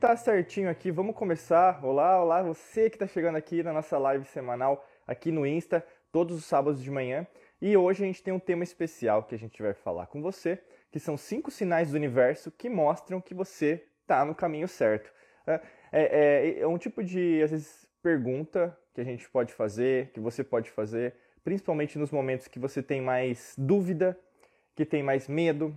tá certinho aqui, vamos começar. Olá, olá, você que está chegando aqui na nossa live semanal aqui no Insta, todos os sábados de manhã. E hoje a gente tem um tema especial que a gente vai falar com você, que são cinco sinais do universo que mostram que você está no caminho certo. É, é, é, um tipo de, às vezes, pergunta que a gente pode fazer, que você pode fazer, principalmente nos momentos que você tem mais dúvida, que tem mais medo,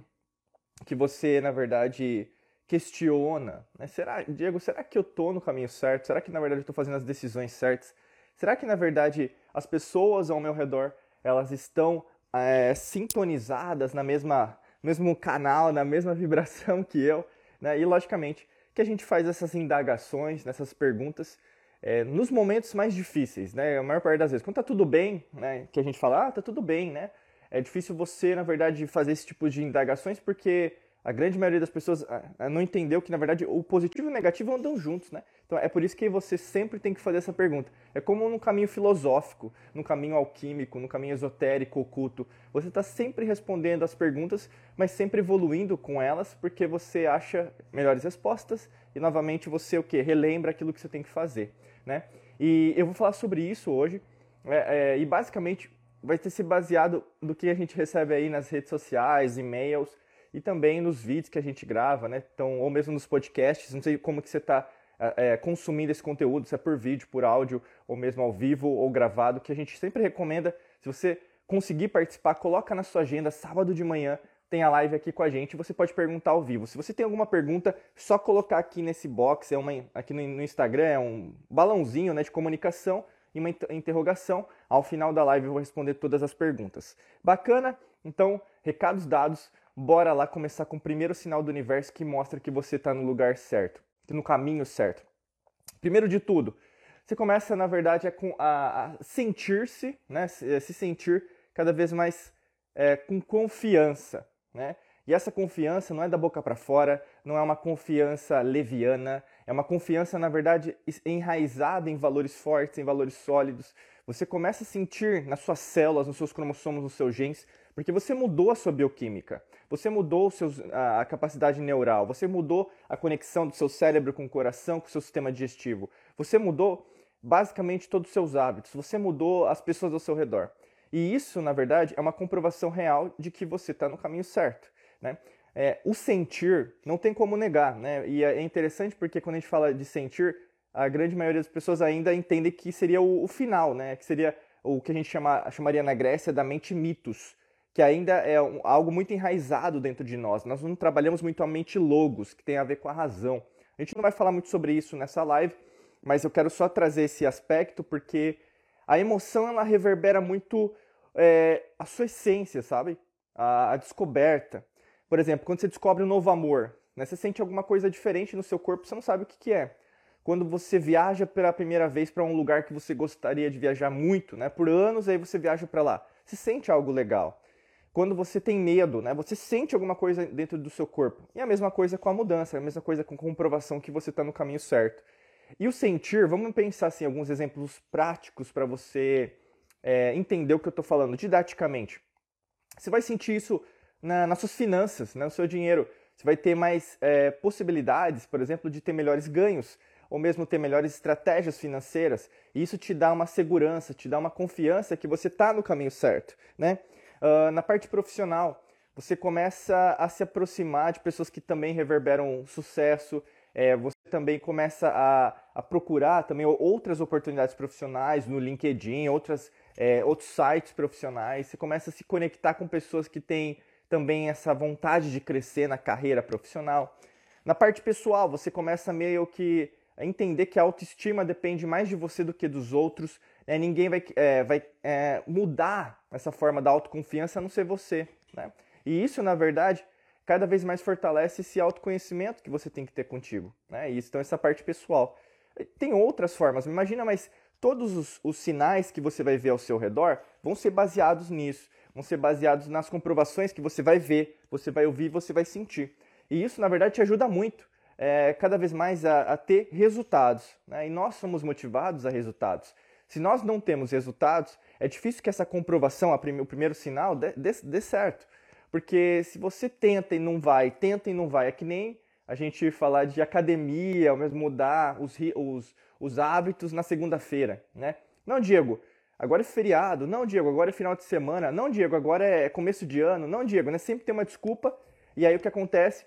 que você, na verdade, questiona. Né? Será, Diego, será que eu estou no caminho certo? Será que, na verdade, eu estou fazendo as decisões certas? Será que, na verdade, as pessoas ao meu redor, elas estão é, sintonizadas na mesma mesmo canal, na mesma vibração que eu? Né? E, logicamente, que a gente faz essas indagações, nessas perguntas, é, nos momentos mais difíceis, né? A maior parte das vezes. Quando tá tudo bem, né? Que a gente fala, ah, tá tudo bem, né? É difícil você, na verdade, fazer esse tipo de indagações porque a grande maioria das pessoas ah, ah, não entendeu que, na verdade, o positivo e o negativo andam juntos, né? Então é por isso que você sempre tem que fazer essa pergunta. É como num caminho filosófico, num caminho alquímico, num caminho esotérico, oculto. Você está sempre respondendo as perguntas, mas sempre evoluindo com elas, porque você acha melhores respostas e, novamente, você o quê? Relembra aquilo que você tem que fazer, né? E eu vou falar sobre isso hoje, é, é, e basicamente vai ter se baseado do que a gente recebe aí nas redes sociais, e-mails, e também nos vídeos que a gente grava, né? Então, ou mesmo nos podcasts, não sei como que você está é, consumindo esse conteúdo, se é por vídeo, por áudio, ou mesmo ao vivo ou gravado, que a gente sempre recomenda, se você conseguir participar, coloca na sua agenda, sábado de manhã, tem a live aqui com a gente, você pode perguntar ao vivo. Se você tem alguma pergunta, só colocar aqui nesse box, é uma, aqui no, no Instagram, é um balãozinho né, de comunicação e uma interrogação. Ao final da live eu vou responder todas as perguntas. Bacana? Então, recados dados bora lá começar com o primeiro sinal do universo que mostra que você está no lugar certo, no caminho certo. Primeiro de tudo, você começa, na verdade, a, a, a sentir-se, né, se, se, sentir cada vez mais é, com confiança. Né? E essa confiança não é da boca para fora, não é uma confiança leviana, é uma confiança, na verdade, enraizada em valores fortes, em valores sólidos. Você começa a sentir nas suas células, nos seus cromossomos, nos seus genes, porque você mudou a sua bioquímica, você mudou seus, a, a, capacidade neural, você mudou a conexão do seu cérebro com o coração, com o seu sistema digestivo. Você mudou basicamente todos os seus hábitos, você mudou as pessoas ao seu redor. E isso, na verdade, é uma comprovação real de que você está no caminho certo. Né? É, o sentir não tem como negar, né? E é interessante porque quando a gente fala de sentir, a grande maioria das pessoas ainda entende que seria o, o final, né? Que seria o que a gente chama, chamaria na Grécia da mente mitos que ainda é um, algo muito enraizado dentro de nós. Nós não trabalhamos muito a mente logos, que tem a ver com a razão. A gente não vai falar muito sobre isso nessa live, mas eu quero só trazer esse aspecto porque a emoção ela reverbera muito é, a sua essência, sabe? A, a, descoberta. Por exemplo, quando você descobre um novo amor, né, você sente alguma coisa diferente no seu corpo, você não sabe o que, que é. Quando você viaja pela primeira vez para um lugar que você gostaria de viajar muito, né, por anos, aí você viaja para lá, você sente algo legal quando você tem medo, né? Você sente alguma coisa dentro do seu corpo. E a mesma coisa com a mudança, a mesma coisa com a comprovação que você está no caminho certo. E o sentir, vamos pensar assim, alguns exemplos práticos para você é, entender o que eu estou falando didaticamente. Você vai sentir isso na, nas suas finanças, né, no seu dinheiro. Você vai ter mais é, possibilidades, por exemplo, de ter melhores ganhos, ou mesmo ter melhores estratégias financeiras. E isso te dá uma segurança, te dá uma confiança que você está no caminho certo, né? Uh, na parte profissional, você começa a se aproximar de pessoas que também reverberam sucesso, é, você também começa a, a, procurar também outras oportunidades profissionais no LinkedIn, outras, é, outros sites profissionais, você começa a se conectar com pessoas que têm também essa vontade de crescer na carreira profissional. Na parte pessoal, você começa meio que a entender que a autoestima depende mais de você do que dos outros, né? ninguém vai, é, vai é, mudar essa forma da autoconfiança a não ser você. Né? E isso, na verdade, cada vez mais fortalece esse autoconhecimento que você tem que ter contigo. Né? E então, essa parte pessoal. Tem outras formas, imagina, mas todos os, os sinais que você vai ver ao seu redor vão ser baseados nisso, vão ser baseados nas comprovações que você vai ver, você vai ouvir, você vai sentir. E isso, na verdade, te ajuda muito. É, cada vez mais a, a ter resultados. Né? E nós somos motivados a resultados. Se nós não temos resultados, é difícil que essa comprovação, o primeiro sinal, dê, dê, dê certo. Porque se você tenta e não vai, tenta e não vai, é que nem a gente falar de academia, ou mesmo mudar os, os, os hábitos na segunda-feira, né? Não, Diego, agora é feriado. Não, Diego, agora é final de semana. Não, Diego, agora é começo de ano. Não, Diego, né? Sempre tem uma desculpa. E aí o que acontece?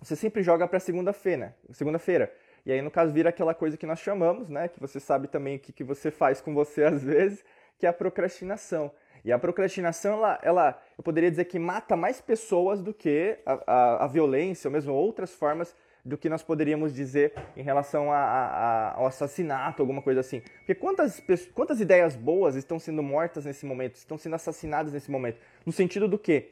Você sempre joga para segunda-feira, segunda-feira. E aí no caso vira aquela coisa que nós chamamos, né? Que você sabe também o que, que você faz com você às vezes, que é a procrastinação. E a procrastinação, ela, ela, eu poderia dizer que mata mais pessoas do que a, a, a violência, ou mesmo outras formas do que nós poderíamos dizer em relação a, a, ao assassinato, alguma coisa assim. Porque quantas, quantas ideias boas estão sendo mortas nesse momento, estão sendo assassinadas nesse momento? No sentido do que?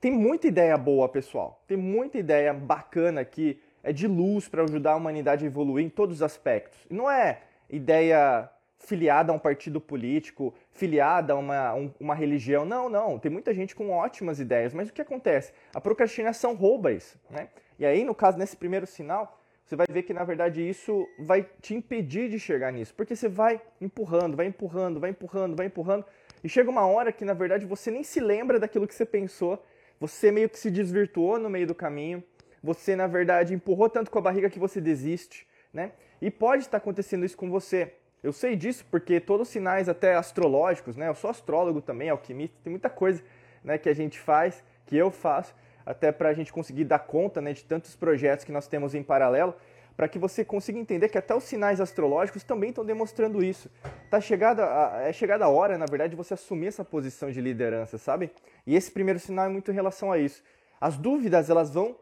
Tem muita ideia boa, pessoal. Tem muita ideia bacana que é de luz para ajudar a humanidade a evoluir em todos os aspectos. Não é ideia filiada a um partido político, filiada a uma, um, uma religião. Não, não. Tem muita gente com ótimas ideias, mas o que acontece? A procrastinação rouba isso. Né? E aí, no caso, nesse primeiro sinal, você vai ver que na verdade isso vai te impedir de chegar nisso, porque você vai empurrando, vai empurrando, vai empurrando, vai empurrando, e chega uma hora que na verdade você nem se lembra daquilo que você pensou, você meio que se desvirtuou no meio do caminho, você na verdade empurrou tanto com a barriga que você desiste, né? E pode estar acontecendo isso com você. Eu sei disso porque todos os sinais, até astrológicos, né? Eu sou astrólogo também, alquimista, tem muita coisa né, que a gente faz, que eu faço, até para a gente conseguir dar conta né, de tantos projetos que nós temos em paralelo, para que você consiga entender que até os sinais astrológicos também estão demonstrando isso. Tá chegada a, é chegada a hora, na verdade, de você assumir essa posição de liderança, sabe? E esse primeiro sinal é muito em relação a isso. As dúvidas, elas vão,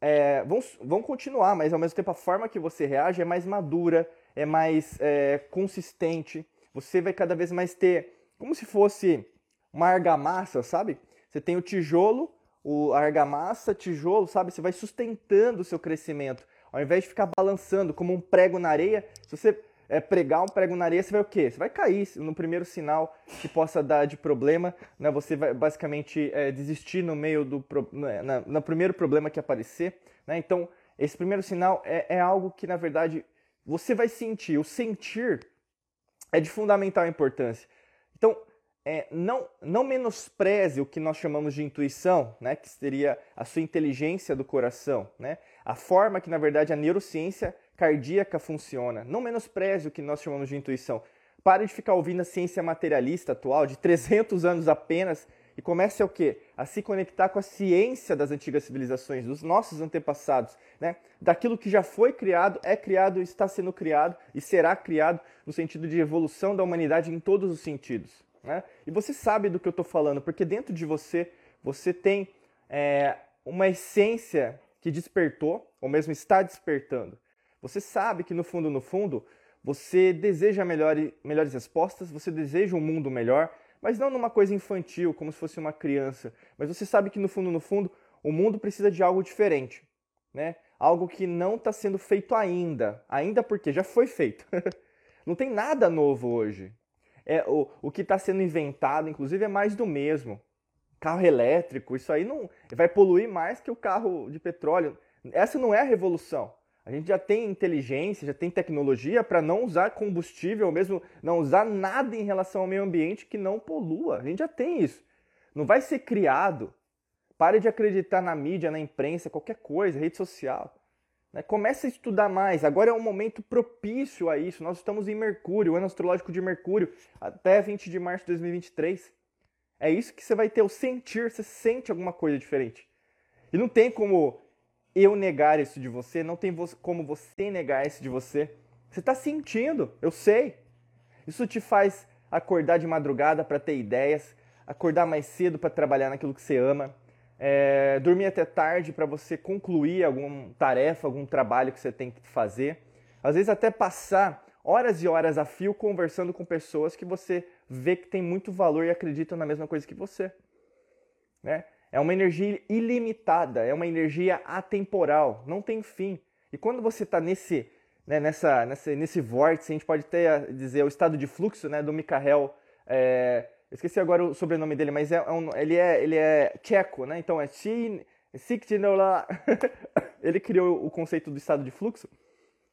é, vão, vão continuar, mas ao mesmo tempo a forma que você reage é mais madura, é mais é, consistente, você vai cada vez mais ter, como se fosse uma argamassa, sabe? Você tem o tijolo, o a argamassa, tijolo, sabe? Você vai sustentando o seu crescimento. Ao invés de ficar balançando como um prego na areia, se você é, pregar um prego na areia, você vai o quê? Você vai cair no primeiro sinal que possa dar de problema, né? Você vai basicamente é, desistir no meio do né, na, no primeiro problema que aparecer, né? Então esse primeiro sinal é, é algo que na verdade você vai sentir. O sentir é de fundamental importância. Então, é, não, não menospreze o que nós chamamos de intuição, né, que seria a sua inteligência do coração, né, a forma que, na verdade, a neurociência cardíaca funciona. Não menospreze o que nós chamamos de intuição. Pare de ficar ouvindo a ciência materialista atual, de 300 anos apenas, e comece a o quê? A se conectar com a ciência das antigas civilizações, dos nossos antepassados, né? Daquilo que já foi criado, é criado, está sendo criado e será criado no sentido de evolução da humanidade em todos os sentidos. Né? E você sabe do que eu estou falando, porque dentro de você, você tem é, uma essência que despertou, ou mesmo está despertando. Você sabe que no fundo, no fundo, você deseja melhores, melhores respostas, você deseja um mundo melhor, mas não numa coisa infantil, como se fosse uma criança. Mas você sabe que no fundo, no fundo, o mundo precisa de algo diferente, né? Algo que não está sendo feito ainda, ainda porque já foi feito. não tem nada novo hoje. É o, o que está sendo inventado, inclusive, é mais do mesmo. Carro elétrico, isso aí não vai poluir mais que o carro de petróleo. Essa não é a revolução. A gente já tem inteligência, já tem tecnologia para não usar combustível, ou mesmo não usar nada em relação ao meio ambiente que não polua. A gente já tem isso. Não vai ser criado. Pare de acreditar na mídia, na imprensa, qualquer coisa, rede social. Né? Comece a estudar mais. Agora é um momento propício a isso. Nós estamos em Mercúrio, o ano astrológico de Mercúrio, até 20 de março de 2023. É isso que você vai ter, o sentir, você sente alguma coisa diferente. E não tem como eu negar isso de você, não tem como você negar isso de você. Você está sentindo, eu sei. Isso te faz acordar de madrugada para ter ideias, acordar mais cedo para trabalhar naquilo que você ama, é, dormir até tarde para você concluir alguma tarefa, algum trabalho que você tem que fazer. Às vezes até passar horas e horas a fio conversando com pessoas que você vê que tem muito valor e acreditam na mesma coisa que você. Né? É uma energia ilimitada, é uma energia atemporal, não tem fim. E quando você está nesse, né, nessa, nesse vórtice, a gente pode até dizer o estado de fluxo né, do Mikhail. É, esqueci agora o sobrenome dele, mas é, é um, ele, é, ele é tcheco, né? Então é Sikhtinola. ele criou o conceito do estado de fluxo.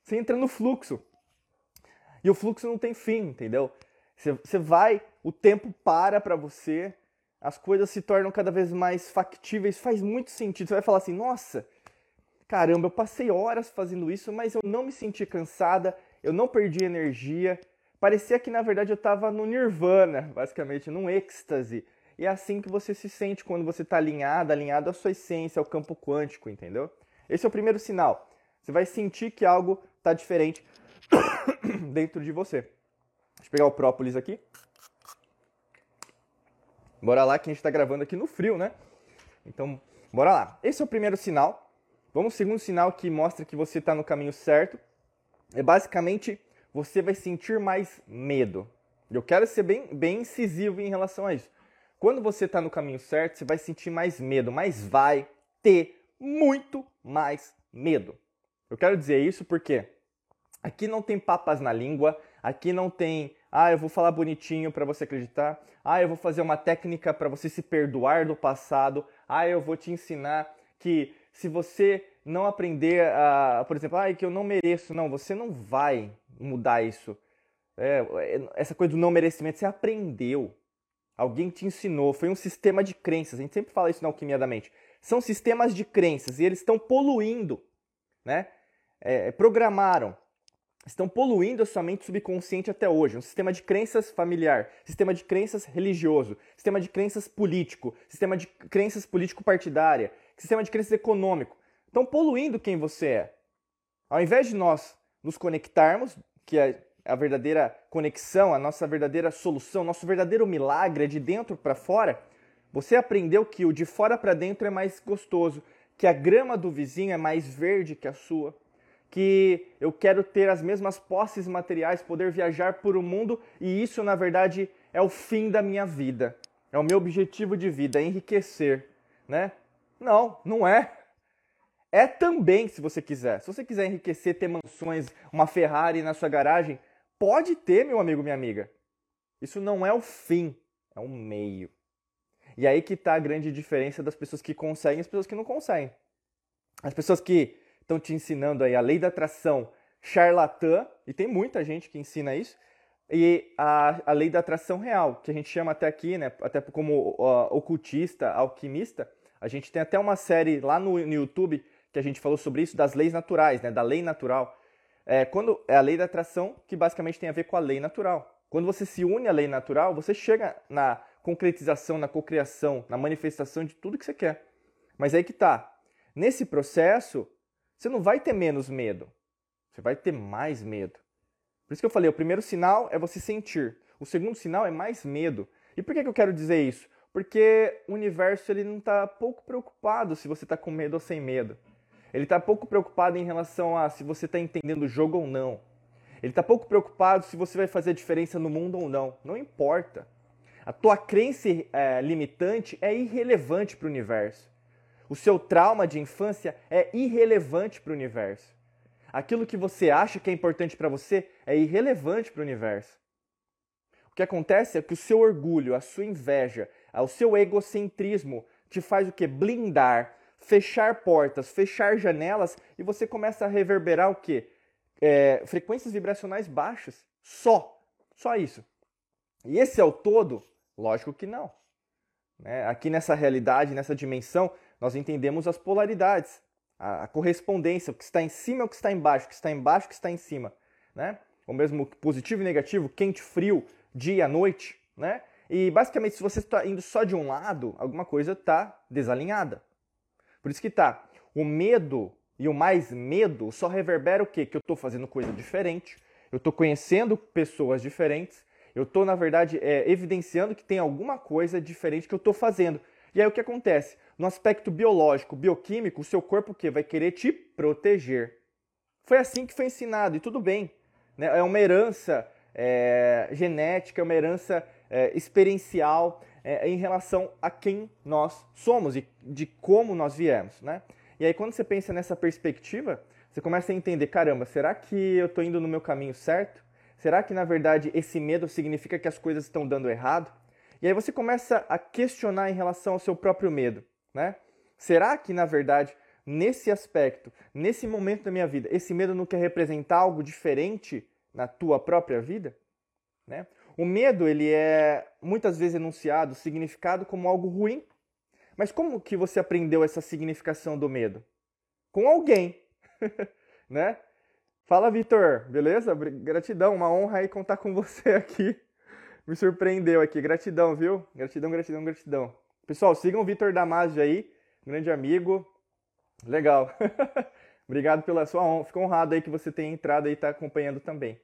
Você entra no fluxo. E o fluxo não tem fim, entendeu? Você, você vai, o tempo para para você, as coisas se tornam cada vez mais factíveis, faz muito sentido. Você vai falar assim, nossa, caramba, eu passei horas fazendo isso, mas eu não me senti cansada, eu não perdi energia. Parecia que na verdade eu estava no nirvana, basicamente, num êxtase. E é assim que você se sente quando você está alinhado, alinhado à sua essência, ao campo quântico, entendeu? Esse é o primeiro sinal. Você vai sentir que algo está diferente dentro de você. Deixa eu pegar o própolis aqui. Bora lá que a gente está gravando aqui no frio, né? Então, bora lá. Esse é o primeiro sinal. Vamos ao segundo sinal que mostra que você está no caminho certo. É basicamente você vai sentir mais medo. Eu quero ser bem, bem incisivo em relação a isso. Quando você está no caminho certo, você vai sentir mais medo, mas vai ter muito mais medo. Eu quero dizer isso porque aqui não tem papas na língua, aqui não tem, ah, eu vou falar bonitinho para você acreditar, ah, eu vou fazer uma técnica para você se perdoar do passado, ah, eu vou te ensinar que se você não aprender a, por exemplo, ah, que eu não mereço, não, você não vai mudar isso. É, essa coisa do não merecimento, você aprendeu. Alguém te ensinou, foi um sistema de crenças. A gente sempre fala isso na alquimia da mente. São sistemas de crenças e eles estão poluindo, né? É, programaram, estão poluindo a sua mente subconsciente até hoje. Um sistema de crenças familiar, sistema de crenças religioso, sistema de crenças político, sistema de crenças político-partidária, sistema de crenças econômico. Estão poluindo quem você é. Ao invés de nós nos conectarmos, que é a verdadeira conexão, a nossa verdadeira solução, nosso verdadeiro milagre é de dentro para fora, você aprendeu que o de fora para dentro é mais gostoso, que a grama do vizinho é mais verde que a sua, que eu quero ter as mesmas posses materiais, poder viajar por o mundo e isso, na verdade, é o fim da minha vida. É o meu objetivo de vida, é enriquecer, né? Não, não é. É também, se você quiser. Se você quiser enriquecer, ter mansões, uma Ferrari na sua garagem, Pode ter, meu amigo, minha amiga. Isso não é o fim, é um meio. E aí que está a grande diferença das pessoas que conseguem e as pessoas que não conseguem. As pessoas que estão te ensinando aí a lei da atração charlatã, e tem muita gente que ensina isso, e a, a lei da atração real, que a gente chama até aqui, né, até como uh, ocultista, alquimista, a gente tem até uma série lá no, no YouTube que a gente falou sobre isso, das leis naturais, né, da lei natural. É, quando é a lei da atração que basicamente tem a ver com a lei natural. Quando você se une à lei natural, você chega na concretização, na cocriação, na manifestação de tudo que você quer. Mas aí que tá. Nesse processo, você não vai ter menos medo. Você vai ter mais medo. Por isso que eu falei, o primeiro sinal é você sentir. O segundo sinal é mais medo. E por que, que eu quero dizer isso? Porque o universo ele não está pouco preocupado se você está com medo ou sem medo. Ele está pouco preocupado em relação a se você está entendendo o jogo ou não. Ele está pouco preocupado se você vai fazer a diferença no mundo ou não. Não importa. A tua crença é, limitante é irrelevante para o universo. O seu trauma de infância é irrelevante para o universo. Aquilo que você acha que é importante para você é irrelevante para o universo. O que acontece é que o seu orgulho, a sua inveja, o seu egocentrismo te faz o que? Blindar fechar portas, fechar janelas e você começa a reverberar o quê? É, frequências vibracionais baixas. Só. Só isso. E esse é o todo? Lógico que não. Né? Aqui nessa realidade, nessa dimensão, nós entendemos as polaridades, a, a correspondência, o que está em cima é o que está embaixo, o que está embaixo é o que está em cima. Né? O mesmo positivo e negativo, quente, frio, dia, noite. Né? E basicamente, se você está indo só de um lado, alguma coisa está desalinhada. Por isso que tá, o medo e o mais medo só reverbera o quê? Que eu estou fazendo coisa diferente, eu estou conhecendo pessoas diferentes, eu estou, na verdade, é, evidenciando que tem alguma coisa diferente que eu estou fazendo. E aí o que acontece? No aspecto biológico, bioquímico, o seu corpo o quê? vai querer te proteger. Foi assim que foi ensinado, e tudo bem. Né? É uma herança é, genética, é uma herança é, experiencial, é, em relação a quem nós somos e de como nós viemos, né? E aí quando você pensa nessa perspectiva, você começa a entender, caramba, será que eu estou indo no meu caminho certo? Será que na verdade esse medo significa que as coisas estão dando errado? E aí você começa a questionar em relação ao seu próprio medo, né? Será que na verdade nesse aspecto, nesse momento da minha vida, esse medo não quer representar algo diferente na tua própria vida, né? O medo, ele é muitas vezes enunciado, significado como algo ruim. Mas como que você aprendeu essa significação do medo? com alguém, né? Fala, Vitor, beleza? Gratidão, uma honra aí contar com você aqui. Me surpreendeu aqui, gratidão, viu? Gratidão, gratidão, gratidão. Pessoal, sigam o Vitor Damasio aí, grande amigo. Legal. Obrigado pela sua honra. Fico honrado aí que você tenha entrado e está acompanhando também.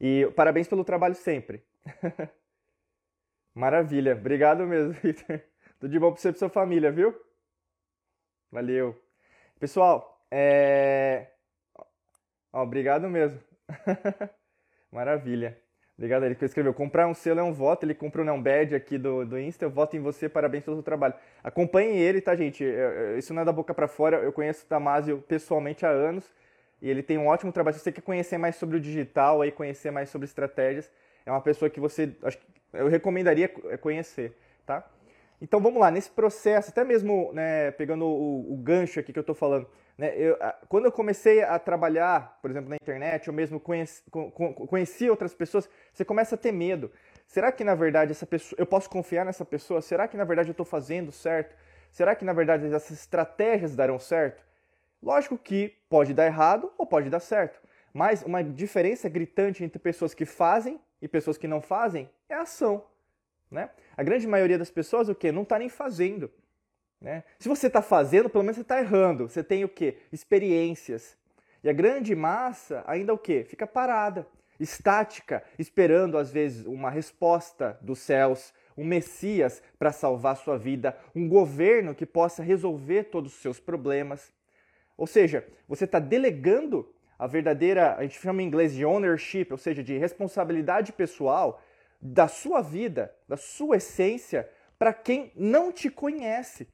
E parabéns pelo trabalho sempre. Maravilha. Obrigado mesmo, Vitor. Tudo de bom para você e para sua família, viu? Valeu. Pessoal, é... Obrigado mesmo. Maravilha. Obrigado ele escreveu. Comprar um selo é um voto. Ele compra o um Bad aqui do, do Insta. Eu voto em você. Parabéns pelo seu trabalho. Acompanhem ele, tá, gente? Isso não é da boca para fora. Eu conheço o Tamásio pessoalmente há anos. E ele tem um ótimo trabalho. Se você quer conhecer mais sobre o digital, aí conhecer mais sobre estratégias, é uma pessoa que você, acho que eu recomendaria conhecer, tá? Então vamos lá, nesse processo, até mesmo né, pegando o, o, gancho aqui que eu estou falando, né, eu, quando eu comecei a trabalhar, por exemplo, na internet, ou mesmo conheci, conheci outras pessoas, você começa a ter medo. Será que na verdade essa pessoa, eu posso confiar nessa pessoa? Será que na verdade eu estou fazendo certo? Será que na verdade essas estratégias darão certo? Lógico que pode dar errado ou pode dar certo, mas uma diferença gritante entre pessoas que fazem e pessoas que não fazem é a ação. Né? A grande maioria das pessoas o quê? Não está nem fazendo. Né? Se você está fazendo, pelo menos você está errando. Você tem o quê? Experiências. E a grande massa ainda o quê? Fica parada, estática, esperando às vezes uma resposta dos céus, um Messias para salvar sua vida, um governo que possa resolver todos os seus problemas. Ou seja, você está delegando a verdadeira, a gente chama em inglês de ownership, ou seja, de responsabilidade pessoal da sua vida, da sua essência, para quem não te conhece.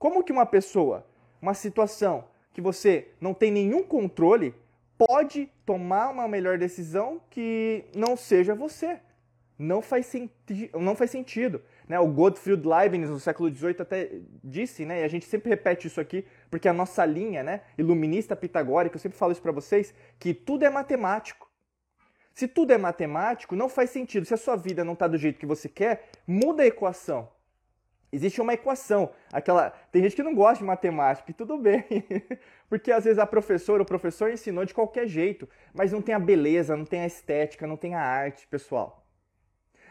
Como que uma pessoa, uma situação que você não tem nenhum controle, pode tomar uma melhor decisão que não seja você? Não faz, senti não faz sentido. Né? O Gottfried Leibniz, no século XVIII, até disse, né? e a gente sempre repete isso aqui, porque a nossa linha né, iluminista pitagórica, eu sempre falo isso para vocês, que tudo é matemático. Se tudo é matemático, não faz sentido. Se a sua vida não está do jeito que você quer, muda a equação. Existe uma equação. Aquela Tem gente que não gosta de matemática, e tudo bem. Porque às vezes a professora, o professor ensinou de qualquer jeito, mas não tem a beleza, não tem a estética, não tem a arte, pessoal.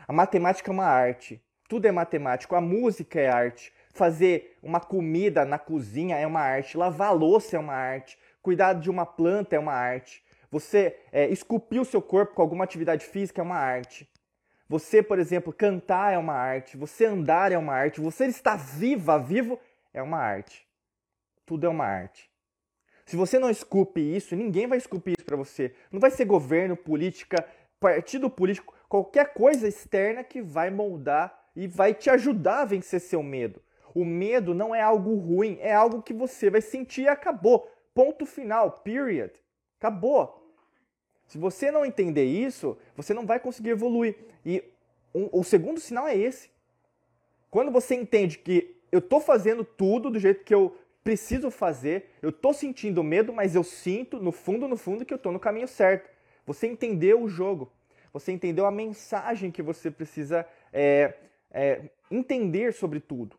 A matemática é uma arte. Tudo é matemático. A música é arte. Fazer uma comida na cozinha é uma arte. Lavar louça é uma arte. Cuidar de uma planta é uma arte. Você é, esculpir o seu corpo com alguma atividade física é uma arte. Você, por exemplo, cantar é uma arte. Você andar é uma arte. Você estar viva, vivo, é uma arte. Tudo é uma arte. Se você não esculpe isso, ninguém vai esculpir isso para você. Não vai ser governo, política, partido político, qualquer coisa externa que vai moldar e vai te ajudar a vencer seu medo. O medo não é algo ruim, é algo que você vai sentir e acabou. Ponto final, period. Acabou. Se você não entender isso, você não vai conseguir evoluir. E um, o segundo sinal é esse. Quando você entende que eu estou fazendo tudo do jeito que eu preciso fazer, eu estou sentindo medo, mas eu sinto no fundo, no fundo, que eu estou no caminho certo. Você entendeu o jogo. Você entendeu a mensagem que você precisa é, é, entender sobre tudo.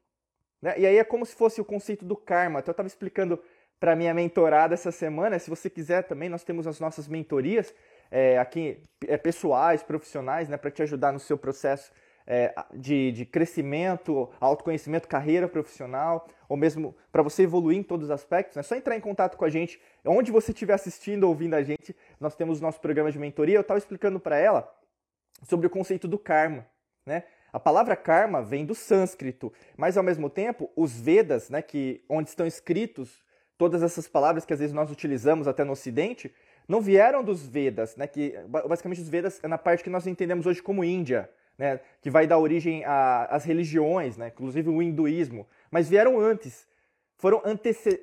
Né? E aí é como se fosse o conceito do karma. Então, eu estava explicando para minha mentorada essa semana. Se você quiser também, nós temos as nossas mentorias é, aqui, é, pessoais, profissionais, né, para te ajudar no seu processo é, de, de crescimento, autoconhecimento, carreira profissional, ou mesmo para você evoluir em todos os aspectos. É só entrar em contato com a gente, onde você estiver assistindo ou ouvindo a gente. Nós temos o nosso programa de mentoria. Eu estava explicando para ela sobre o conceito do karma, né? A palavra karma vem do sânscrito, mas ao mesmo tempo, os Vedas, né, que onde estão escritos todas essas palavras que às vezes nós utilizamos até no Ocidente, não vieram dos Vedas, né, que basicamente os Vedas é na parte que nós entendemos hoje como Índia, né, que vai dar origem às religiões, né, inclusive o hinduísmo, mas vieram antes. Foram antece...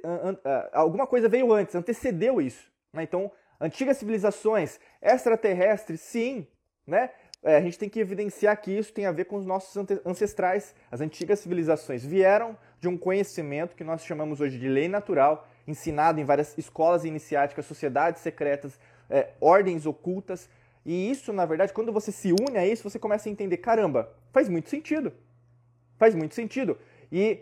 alguma coisa veio antes, antecedeu isso. Né? Então, antigas civilizações extraterrestres, sim, né? é, a gente tem que evidenciar que isso tem a ver com os nossos ancestrais. As antigas civilizações vieram de um conhecimento que nós chamamos hoje de lei natural, ensinado em várias escolas iniciáticas, sociedades secretas, é, ordens ocultas. E isso, na verdade, quando você se une a isso, você começa a entender: caramba, faz muito sentido. Faz muito sentido. E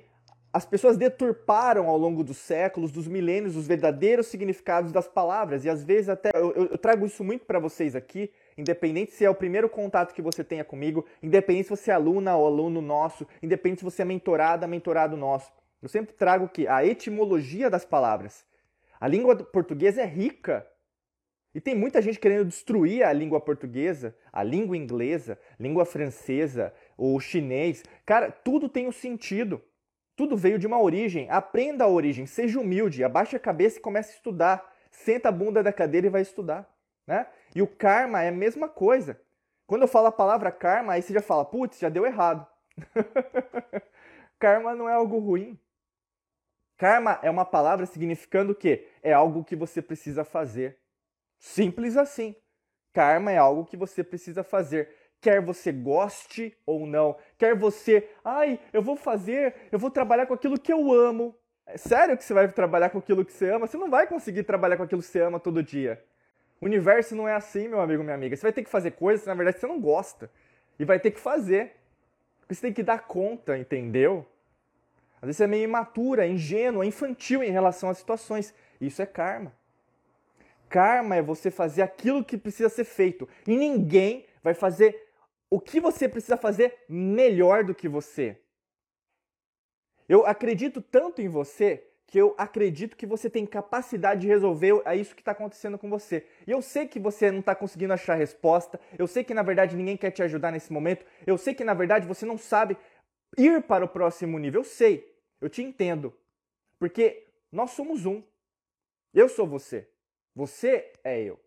as pessoas deturparam ao longo dos séculos, dos milênios, os verdadeiros significados das palavras. E às vezes até eu, eu trago isso muito para vocês aqui, independente se é o primeiro contato que você tenha comigo, independente se você é aluna ou aluno nosso, independente se você é mentorada, mentorado nosso. Eu sempre trago que a etimologia das palavras. A língua portuguesa é rica. E tem muita gente querendo destruir a língua portuguesa, a língua inglesa, língua francesa, o chinês. Cara, tudo tem um sentido. Tudo veio de uma origem. Aprenda a origem, seja humilde, abaixe a cabeça e comece a estudar. Senta a bunda da cadeira e vai estudar. Né? E o karma é a mesma coisa. Quando eu falo a palavra karma, aí você já fala, putz, já deu errado. karma não é algo ruim. Karma é uma palavra significando o quê? É algo que você precisa fazer. Simples assim. Karma é algo que você precisa fazer quer você goste ou não, quer você, ai, eu vou fazer, eu vou trabalhar com aquilo que eu amo. É sério que você vai trabalhar com aquilo que você ama? Você não vai conseguir trabalhar com aquilo que você ama todo dia. O universo não é assim, meu amigo, minha amiga. Você vai ter que fazer coisas que na verdade você não gosta. E vai ter que fazer. Você tem que dar conta, entendeu? Às vezes você é meio imatura, ingênua, infantil em relação às situações. Isso é karma. Karma é você fazer aquilo que precisa ser feito. E ninguém vai fazer o que você precisa fazer melhor do que você. Eu acredito tanto em você que eu acredito que você tem capacidade de resolver isso que está acontecendo com você. E eu sei que você não está conseguindo achar resposta, eu sei que na verdade ninguém quer te ajudar nesse momento, eu sei que na verdade você não sabe ir para o próximo nível. Eu sei, eu te entendo. Porque nós somos um. Eu sou você. Você é eu.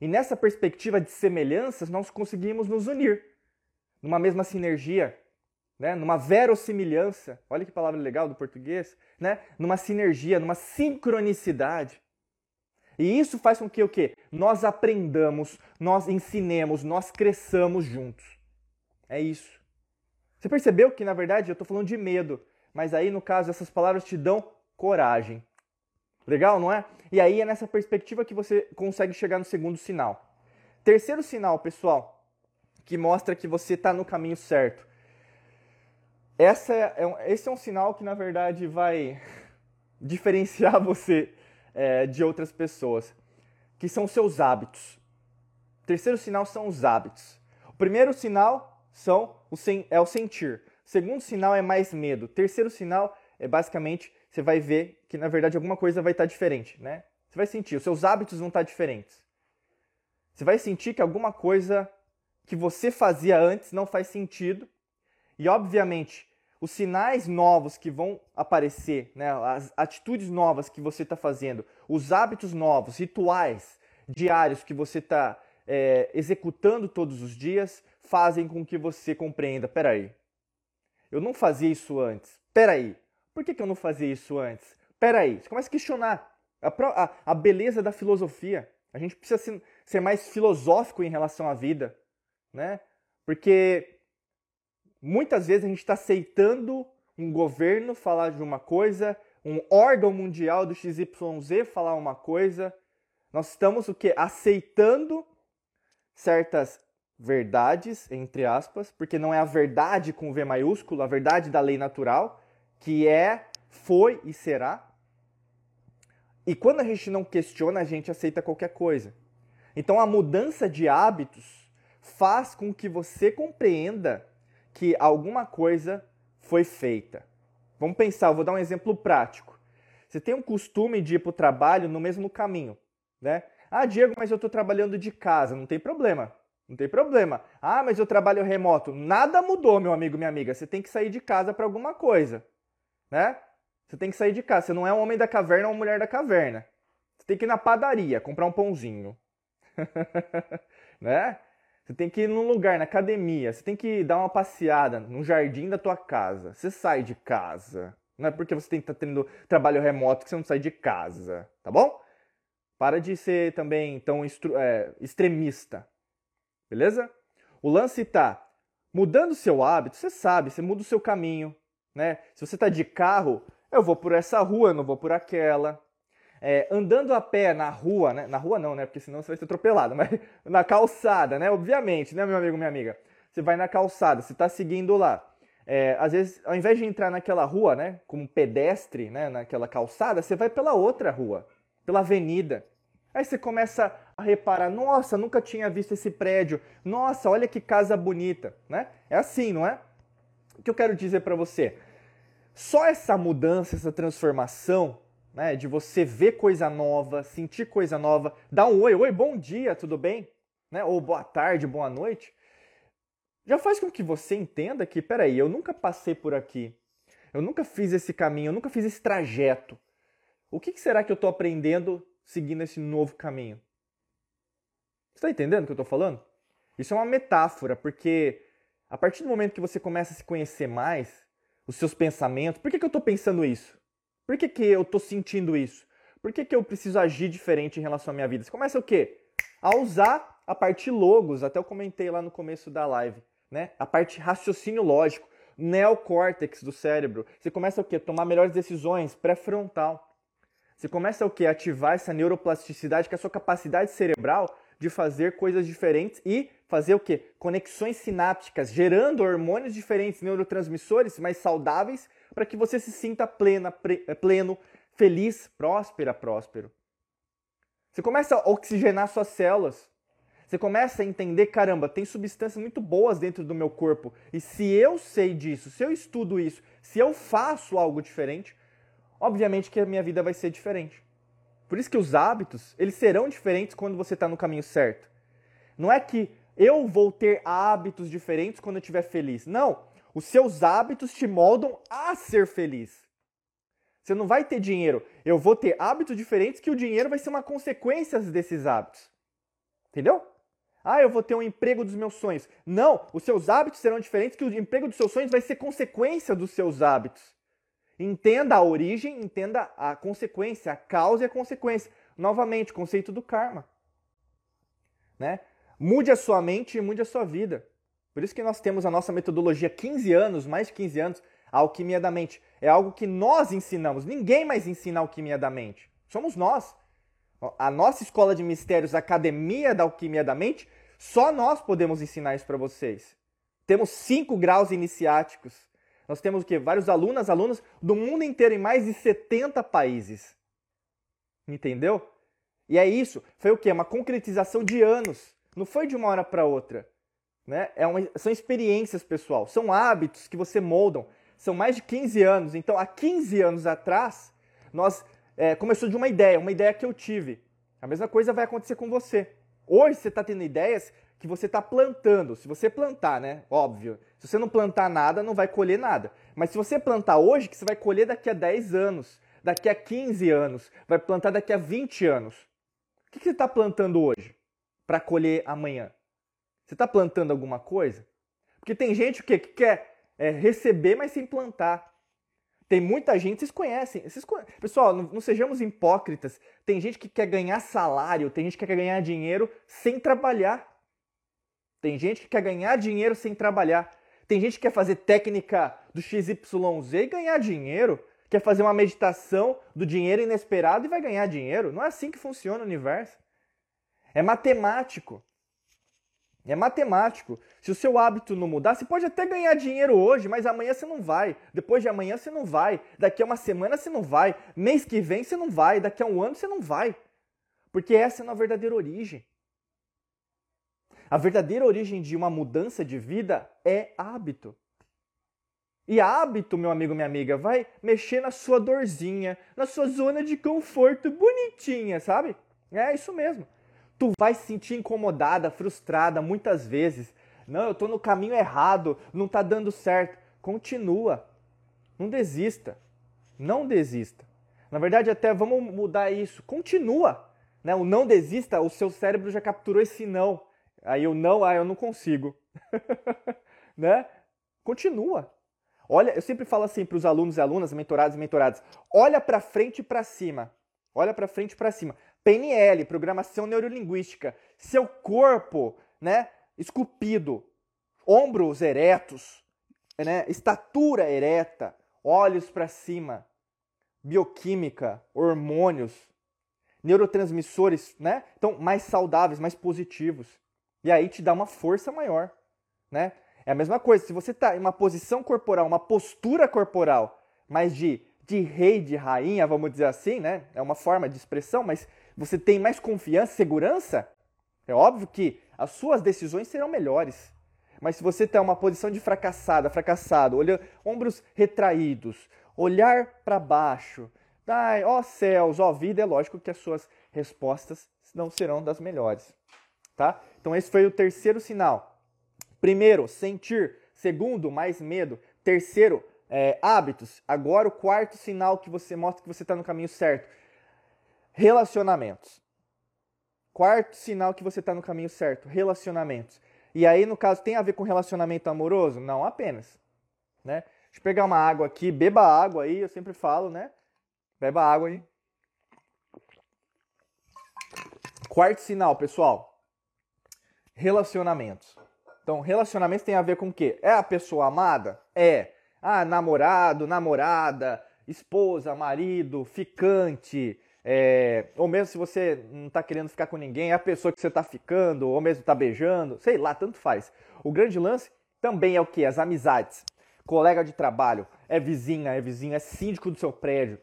E nessa perspectiva de semelhanças, nós conseguimos nos unir numa mesma sinergia, né? numa verossimilhança. Olha que palavra legal do português, né? Numa sinergia, numa sincronicidade. E isso faz com que o quê? Nós aprendamos, nós ensinemos, nós cresçamos juntos. É isso. Você percebeu que na verdade eu estou falando de medo, mas aí no caso essas palavras te dão coragem. Legal, não é? E aí é nessa perspectiva que você consegue chegar no segundo sinal. Terceiro sinal, pessoal, que mostra que você está no caminho certo. Essa é, é, esse é um sinal que, na verdade, vai diferenciar você é, de outras pessoas, que são seus hábitos. O terceiro sinal são os hábitos. O primeiro sinal são o sen, é o sentir. O segundo sinal é mais medo. O terceiro sinal é basicamente você vai ver que na verdade alguma coisa vai estar diferente, né? Você vai sentir, os seus hábitos vão estar diferentes. Você vai sentir que alguma coisa que você fazia antes não faz sentido. E obviamente, os sinais novos que vão aparecer, né, as atitudes novas que você está fazendo, os hábitos novos, rituais diários que você está é, executando todos os dias, fazem com que você compreenda: peraí, eu não fazia isso antes. Peraí, por que, que eu não fazia isso antes? Peraí, você começa a questionar a, a, a beleza da filosofia. A gente precisa ser, ser mais filosófico em relação à vida, né? Porque muitas vezes a gente está aceitando um governo falar de uma coisa, um órgão mundial do XYZ falar uma coisa. Nós estamos o que? Aceitando certas verdades, entre aspas, porque não é a verdade com V maiúsculo, a verdade da lei natural, que é, foi e será. E quando a gente não questiona, a gente aceita qualquer coisa. Então a mudança de hábitos faz com que você compreenda que alguma coisa foi feita. Vamos pensar, eu vou dar um exemplo prático. Você tem um costume de ir para o trabalho no mesmo caminho, né? Ah, Diego, mas eu estou trabalhando de casa, não tem problema. Não tem problema. Ah, mas eu trabalho remoto. Nada mudou, meu amigo, minha amiga. Você tem que sair de casa para alguma coisa né? Você tem que sair de casa. Você não é um homem da caverna ou uma mulher da caverna. Você tem que ir na padaria, comprar um pãozinho. né? Você tem que ir num lugar, na academia. Você tem que dar uma passeada no jardim da tua casa. Você sai de casa. Não é porque você tem que estar tá tendo trabalho remoto que você não sai de casa. Tá bom? Para de ser também tão é, extremista. Beleza? O lance tá mudando seu hábito. Você sabe, você muda o seu caminho né? Se você está de carro, eu vou por essa rua, eu não vou por aquela. É, andando a pé na rua, né? Na rua não, né? Porque senão você vai ser atropelado, mas na calçada, né? Obviamente, né, meu amigo, minha amiga? Você vai na calçada, você está seguindo lá. É, às vezes, ao invés de entrar naquela rua, né, como pedestre, né, naquela calçada, você vai pela outra rua, pela avenida. Aí você começa a reparar, nossa, nunca tinha visto esse prédio. Nossa, olha que casa bonita, né? É assim, não é? O que eu quero dizer para você? Só essa mudança, essa transformação, né, de você ver coisa nova, sentir coisa nova, dar um oi, oi, bom dia, tudo bem? Né? Ou boa tarde, boa noite já faz com que você entenda que, peraí, eu nunca passei por aqui, eu nunca fiz esse caminho, eu nunca fiz esse trajeto. O que será que eu estou aprendendo seguindo esse novo caminho? Você está entendendo o que eu estou falando? Isso é uma metáfora, porque a partir do momento que você começa a se conhecer mais, os seus pensamentos, por que, que eu estou pensando isso? Por que, que eu estou sentindo isso? Por que, que eu preciso agir diferente em relação à minha vida? Você começa o quê? A usar a parte logos, até eu comentei lá no começo da live né? A parte raciocínio lógico, neocórtex do cérebro. Você começa o quê? Tomar melhores decisões, pré-frontal. Você começa o quê? Ativar essa neuroplasticidade, que é a sua capacidade cerebral de fazer coisas diferentes e fazer o quê? Conexões sinápticas, gerando hormônios diferentes, neurotransmissores mais saudáveis para que você se sinta plena, pleno, feliz, próspera, próspero. Você começa a oxigenar suas células. Você começa a entender, caramba, tem substâncias muito boas dentro do meu corpo. E se eu sei disso, se eu estudo isso, se eu faço algo diferente, obviamente que a minha vida vai ser diferente. Por isso que os hábitos, eles serão diferentes quando você está no caminho certo. Não é que eu vou ter hábitos diferentes quando eu estiver feliz. Não, os seus hábitos te moldam a ser feliz. Você não vai ter dinheiro. Eu vou ter hábitos diferentes que o dinheiro vai ser uma consequência desses hábitos. Entendeu? Ah, eu vou ter um emprego dos meus sonhos. Não, os seus hábitos serão diferentes, que o emprego dos seus sonhos vai ser consequência dos seus hábitos. Entenda a origem, entenda a consequência, a causa e a consequência. Novamente, conceito do karma. Né? Mude a sua mente e mude a sua vida. Por isso que nós temos a nossa metodologia 15 anos, mais de 15 anos, a alquimia da mente. É algo que nós ensinamos. Ninguém mais ensina a alquimia da mente. Somos nós. A nossa escola de mistérios, a Academia da Alquimia da Mente, só nós podemos ensinar isso para vocês. Temos cinco graus iniciáticos. Nós temos o quê? Vários alunos, alunos do mundo inteiro em mais de 70 países. Entendeu? E é isso. Foi o quê? Uma concretização de anos. Não foi de uma hora para outra. Né? É uma, são experiências, pessoal. São hábitos que você moldam. São mais de 15 anos. Então, há 15 anos atrás, nós é, começou de uma ideia, uma ideia que eu tive. A mesma coisa vai acontecer com você. Hoje você está tendo ideias que você está plantando. Se você plantar, né? Óbvio. Se você não plantar nada, não vai colher nada. Mas se você plantar hoje, que você vai colher daqui a 10 anos, daqui a 15 anos, vai plantar daqui a 20 anos. O que você está plantando hoje para colher amanhã? Você está plantando alguma coisa? Porque tem gente que quer é, receber, mas sem plantar. Tem muita gente, vocês conhecem. Vocês Pessoal, não, não, sejamos hipócritas. Tem gente que quer ganhar salário, tem gente que quer ganhar dinheiro sem trabalhar. Tem gente que quer ganhar dinheiro sem trabalhar. Tem gente que quer fazer técnica do XYZ e ganhar dinheiro. Quer fazer uma meditação do dinheiro inesperado e vai ganhar dinheiro. Não é assim que funciona o universo. É matemático. É matemático. Se o seu hábito não mudar, você pode até ganhar dinheiro hoje, mas amanhã você não vai. Depois de amanhã você não vai. Daqui a uma semana você não vai. Mês que vem você não vai. Daqui a um ano você não vai. Porque essa é a verdadeira origem. A verdadeira origem de uma mudança de vida é hábito. E hábito, meu amigo, minha amiga, vai mexer na sua dorzinha, na sua zona de conforto bonitinha, sabe? É isso mesmo. Tu vai se sentir incomodada, frustrada muitas vezes. Não, eu estou no caminho errado, não está dando certo. Continua. Não desista. Não desista. Na verdade, até vamos mudar isso. Continua. Né? O não desista, o seu cérebro já capturou esse não. Aí o não, ah, eu não consigo. né? Continua. Olha, eu sempre falo assim para os alunos e alunas, mentorados e mentoradas: olha para frente e para cima. Olha para frente e para cima. PNL, programação neurolinguística. Seu corpo, né, esculpido, ombros eretos, né, estatura ereta, olhos para cima, bioquímica, hormônios, neurotransmissores, né? Então, mais saudáveis, mais positivos. E aí te dá uma força maior, né? É a mesma coisa, se você está em uma posição corporal, uma postura corporal, mais de, de rei, de rainha, vamos dizer assim, né? É uma forma de expressão, mas você tem mais confiança, segurança, é óbvio que as suas decisões serão melhores. Mas se você está em uma posição de fracassada, fracassado, olhando, ombros retraídos, olhar para baixo, ai, ó céus, ó vida, é lógico que as suas respostas não serão das melhores. Tá? Então esse foi o terceiro sinal. Primeiro, sentir. Segundo, mais medo. Terceiro, é, hábitos. Agora, o quarto sinal que você mostra que você está no caminho certo: relacionamentos. Quarto sinal que você está no caminho certo: relacionamentos. E aí, no caso, tem a ver com relacionamento amoroso? Não apenas. Né? Deixa eu pegar uma água aqui, beba água aí, eu sempre falo, né? Beba água aí. Quarto sinal, pessoal: relacionamentos. Então, relacionamentos tem a ver com o quê? É a pessoa amada? É. Ah, namorado, namorada, esposa, marido, ficante, é... ou mesmo se você não está querendo ficar com ninguém, é a pessoa que você está ficando, ou mesmo está beijando, sei lá, tanto faz. O grande lance também é o que? As amizades. Colega de trabalho, é vizinha, é vizinho, é síndico do seu prédio,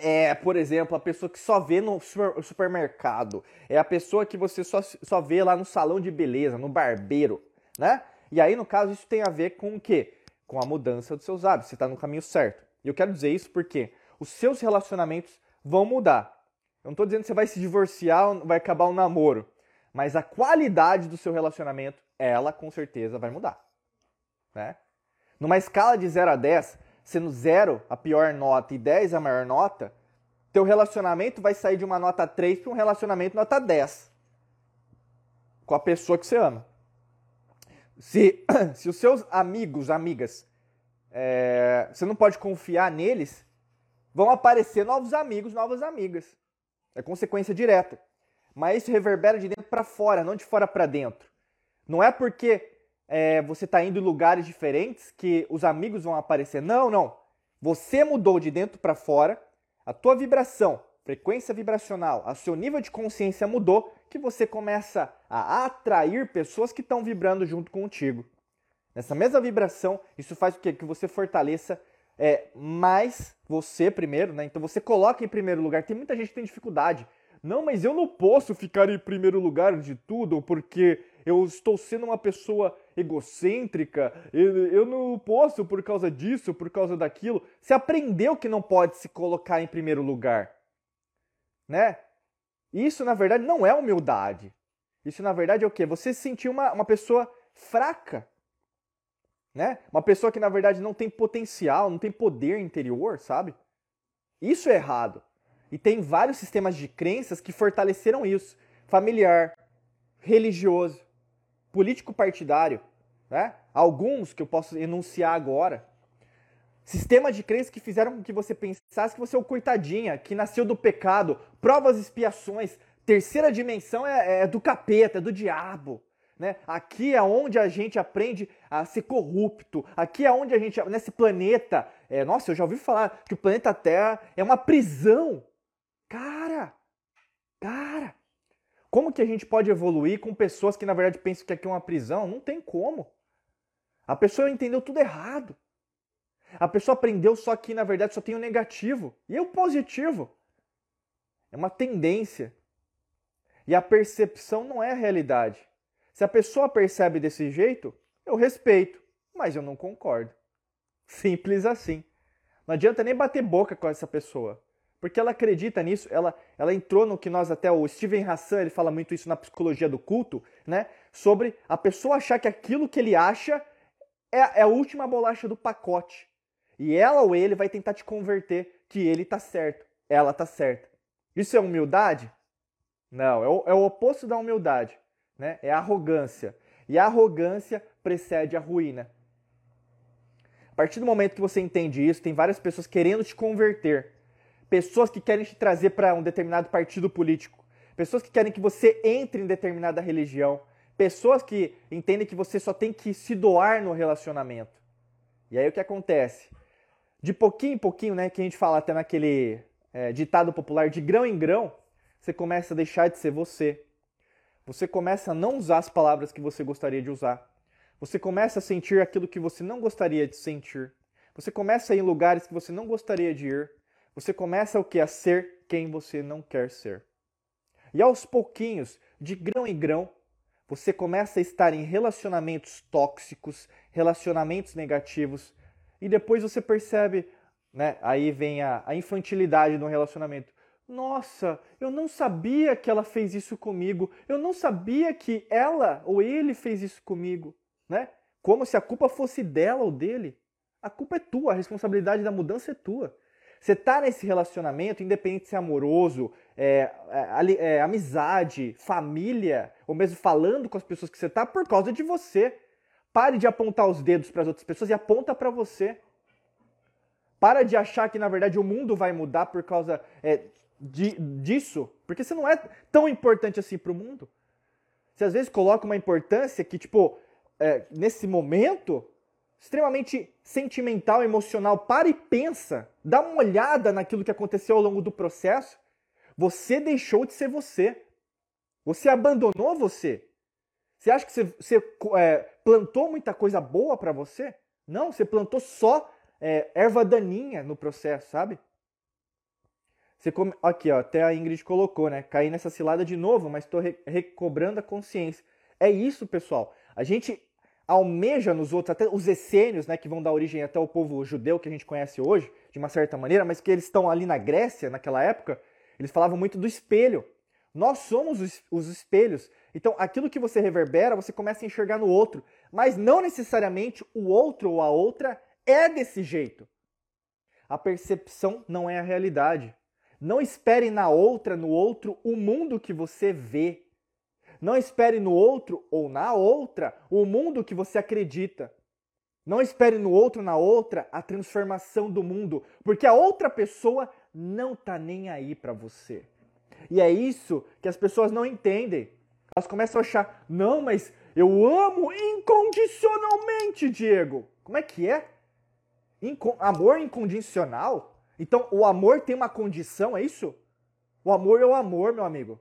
é, por exemplo, a pessoa que só vê no supermercado. É a pessoa que você só, só vê lá no salão de beleza, no barbeiro né? E aí, no caso, isso tem a ver com o quê? Com a mudança dos seus hábitos. Você está no caminho certo. E eu quero dizer isso porque os seus relacionamentos vão mudar. Eu não estou dizendo que você vai se divorciar, vai acabar o um namoro. Mas a qualidade do seu relacionamento, ela com certeza vai mudar. Né? Numa escala de 0 a 10, sendo 0 a pior nota e 10 a maior nota, teu relacionamento vai sair de uma nota 3 para um relacionamento nota 10. Com a pessoa que você ama. Se, se os seus amigos, amigas, é, você não pode confiar neles, vão aparecer novos amigos, novas amigas. É consequência direta. Mas isso reverbera de dentro para fora, não de fora para dentro. Não é porque é, você está indo em lugares diferentes que os amigos vão aparecer. Não, não. Você mudou de dentro para fora, a tua vibração, frequência vibracional, o seu nível de consciência mudou que você começa a atrair pessoas que estão vibrando junto contigo. Nessa mesma vibração, isso faz o quê? Que você fortaleça é, mais você primeiro, né? Então você coloca em primeiro lugar. Tem muita gente que tem dificuldade. Não, mas eu não posso ficar em primeiro lugar de tudo porque eu estou sendo uma pessoa egocêntrica, eu, eu não posso por causa disso, por causa daquilo. Você aprendeu que não pode se colocar em primeiro lugar, né? Isso, na verdade, não é humildade. Isso, na verdade, é o quê? Você se sentir uma, uma pessoa fraca. Né? Uma pessoa que, na verdade, não tem potencial, não tem poder interior, sabe? Isso é errado. E tem vários sistemas de crenças que fortaleceram isso. Familiar, religioso, político partidário, né? Alguns que eu posso enunciar agora, Sistema de crenças que fizeram com que você pensasse que você é o coitadinha, que nasceu do pecado, provas, expiações. Terceira dimensão é, é do capeta, é do diabo. Né? Aqui é onde a gente aprende a ser corrupto. Aqui é onde a gente, nesse planeta, é, nossa, eu já ouvi falar que o planeta Terra é uma prisão. Cara, cara, como que a gente pode evoluir com pessoas que na verdade pensam que aqui é uma prisão? Não tem como. A pessoa entendeu tudo errado. A pessoa aprendeu só que, na verdade, só tem o negativo e o positivo. É uma tendência. E a percepção não é a realidade. Se a pessoa percebe desse jeito, eu respeito, mas eu não concordo. Simples assim. Não adianta nem bater boca com essa pessoa. Porque ela acredita nisso, ela, ela entrou no que nós até o Steven Hassan, ele fala muito isso na psicologia do culto, né? Sobre a pessoa achar que aquilo que ele acha é, é a última bolacha do pacote. E ela ou ele vai tentar te converter que ele tá certo, ela tá certa. Isso é humildade? Não, é o, é o oposto da humildade, né? É arrogância. E a arrogância precede a ruína. A partir do momento que você entende isso, tem várias pessoas querendo te converter. Pessoas que querem te trazer para um determinado partido político. Pessoas que querem que você entre em determinada religião. Pessoas que entendem que você só tem que se doar no relacionamento. E aí o que acontece? de pouquinho em pouquinho, né, que a gente fala até naquele é, ditado popular, de grão em grão, você começa a deixar de ser você. Você começa a não usar as palavras que você gostaria de usar. Você começa a sentir aquilo que você não gostaria de sentir. Você começa a ir em lugares que você não gostaria de ir. Você começa o que? A ser quem você não quer ser. E aos pouquinhos, de grão em grão, você começa a estar em relacionamentos tóxicos, relacionamentos negativos, e depois você percebe, né? Aí vem a, a infantilidade no relacionamento. Nossa, eu não sabia que ela fez isso comigo. Eu não sabia que ela ou ele fez isso comigo, né? Como se a culpa fosse dela ou dele. A culpa é tua, a responsabilidade da mudança é tua. Você está nesse relacionamento, independente de ser amoroso, é, é, é, amizade, família, ou mesmo falando com as pessoas que você está, por causa de você. Pare de apontar os dedos para as outras pessoas e aponta para você. Para de achar que, na verdade, o mundo vai mudar por causa é, de, disso, porque você não é tão importante assim para o mundo. Você às vezes coloca uma importância que, tipo, é, nesse momento, extremamente sentimental, emocional, para e pensa, dá uma olhada naquilo que aconteceu ao longo do processo. Você deixou de ser você. Você abandonou você. Você acha que você, você é, plantou muita coisa boa para você? Não, você plantou só é, erva daninha no processo, sabe? Você come... Aqui, ó, até a Ingrid colocou, né? Caí nessa cilada de novo, mas estou re recobrando a consciência. É isso, pessoal. A gente almeja nos outros, até os essênios, né, que vão dar origem até ao povo judeu que a gente conhece hoje, de uma certa maneira, mas que eles estão ali na Grécia, naquela época, eles falavam muito do espelho. Nós somos os, os espelhos. Então, aquilo que você reverbera, você começa a enxergar no outro. Mas não necessariamente o outro ou a outra é desse jeito. A percepção não é a realidade. Não espere na outra, no outro, o mundo que você vê. Não espere no outro ou na outra o mundo que você acredita. Não espere no outro, na outra, a transformação do mundo, porque a outra pessoa não tá nem aí para você. E é isso que as pessoas não entendem. Elas começam a achar: "Não, mas eu amo incondicionalmente, Diego". Como é que é? Inco amor incondicional? Então, o amor tem uma condição, é isso? O amor é o amor, meu amigo.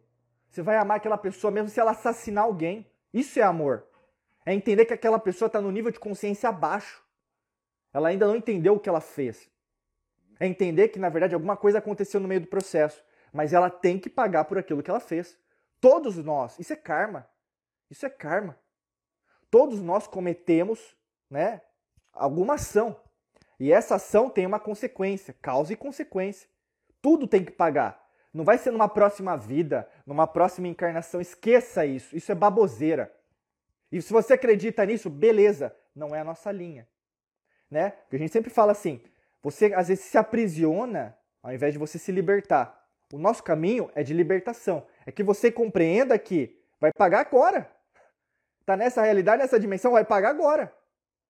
Você vai amar aquela pessoa mesmo se ela assassinar alguém. Isso é amor. É entender que aquela pessoa está no nível de consciência abaixo. Ela ainda não entendeu o que ela fez. É entender que, na verdade, alguma coisa aconteceu no meio do processo. Mas ela tem que pagar por aquilo que ela fez. Todos nós. Isso é karma. Isso é karma. Todos nós cometemos né, alguma ação. E essa ação tem uma consequência, causa e consequência. Tudo tem que pagar. Não vai ser numa próxima vida, numa próxima encarnação. Esqueça isso. Isso é baboseira. E se você acredita nisso, beleza, não é a nossa linha. Né? Porque a gente sempre fala assim: você às vezes se aprisiona ao invés de você se libertar. O nosso caminho é de libertação. É que você compreenda que vai pagar agora. Tá nessa realidade, nessa dimensão, vai pagar agora.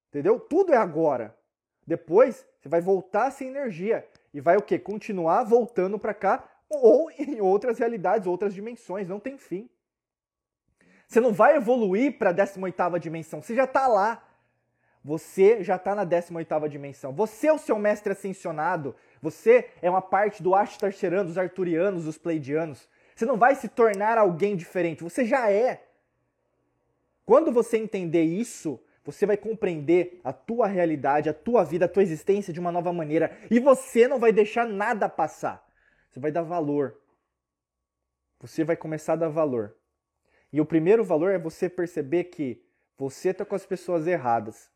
Entendeu? Tudo é agora. Depois você vai voltar sem energia e vai o quê? Continuar voltando para cá ou em outras realidades, outras dimensões, não tem fim. Você não vai evoluir para a 18ª dimensão, você já está lá. Você já está na 18ª dimensão. Você é o seu mestre ascensionado. Você é uma parte do Ashtar-Sherano, dos Arturianos, dos Pleidianos. Você não vai se tornar alguém diferente, você já é. Quando você entender isso, você vai compreender a tua realidade, a tua vida, a tua existência de uma nova maneira. E você não vai deixar nada passar. Você vai dar valor. Você vai começar a dar valor. E o primeiro valor é você perceber que você está com as pessoas erradas.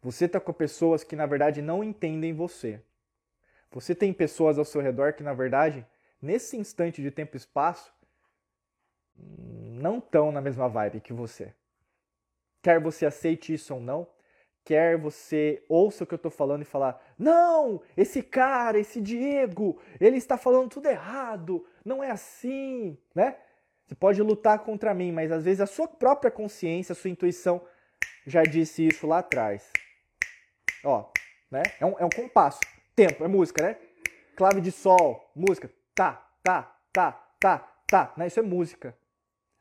Você está com pessoas que na verdade não entendem você. Você tem pessoas ao seu redor que na verdade, nesse instante de tempo e espaço, não estão na mesma vibe que você. Quer você aceite isso ou não, quer você ouça o que eu estou falando e falar: não, esse cara, esse Diego, ele está falando tudo errado, não é assim, né? Você pode lutar contra mim, mas às vezes a sua própria consciência, a sua intuição já disse isso lá atrás. Ó, né? É um, é um compasso. Tempo, é música, né? Clave de sol, música. Tá, tá, tá, tá, tá. Né? Isso é música.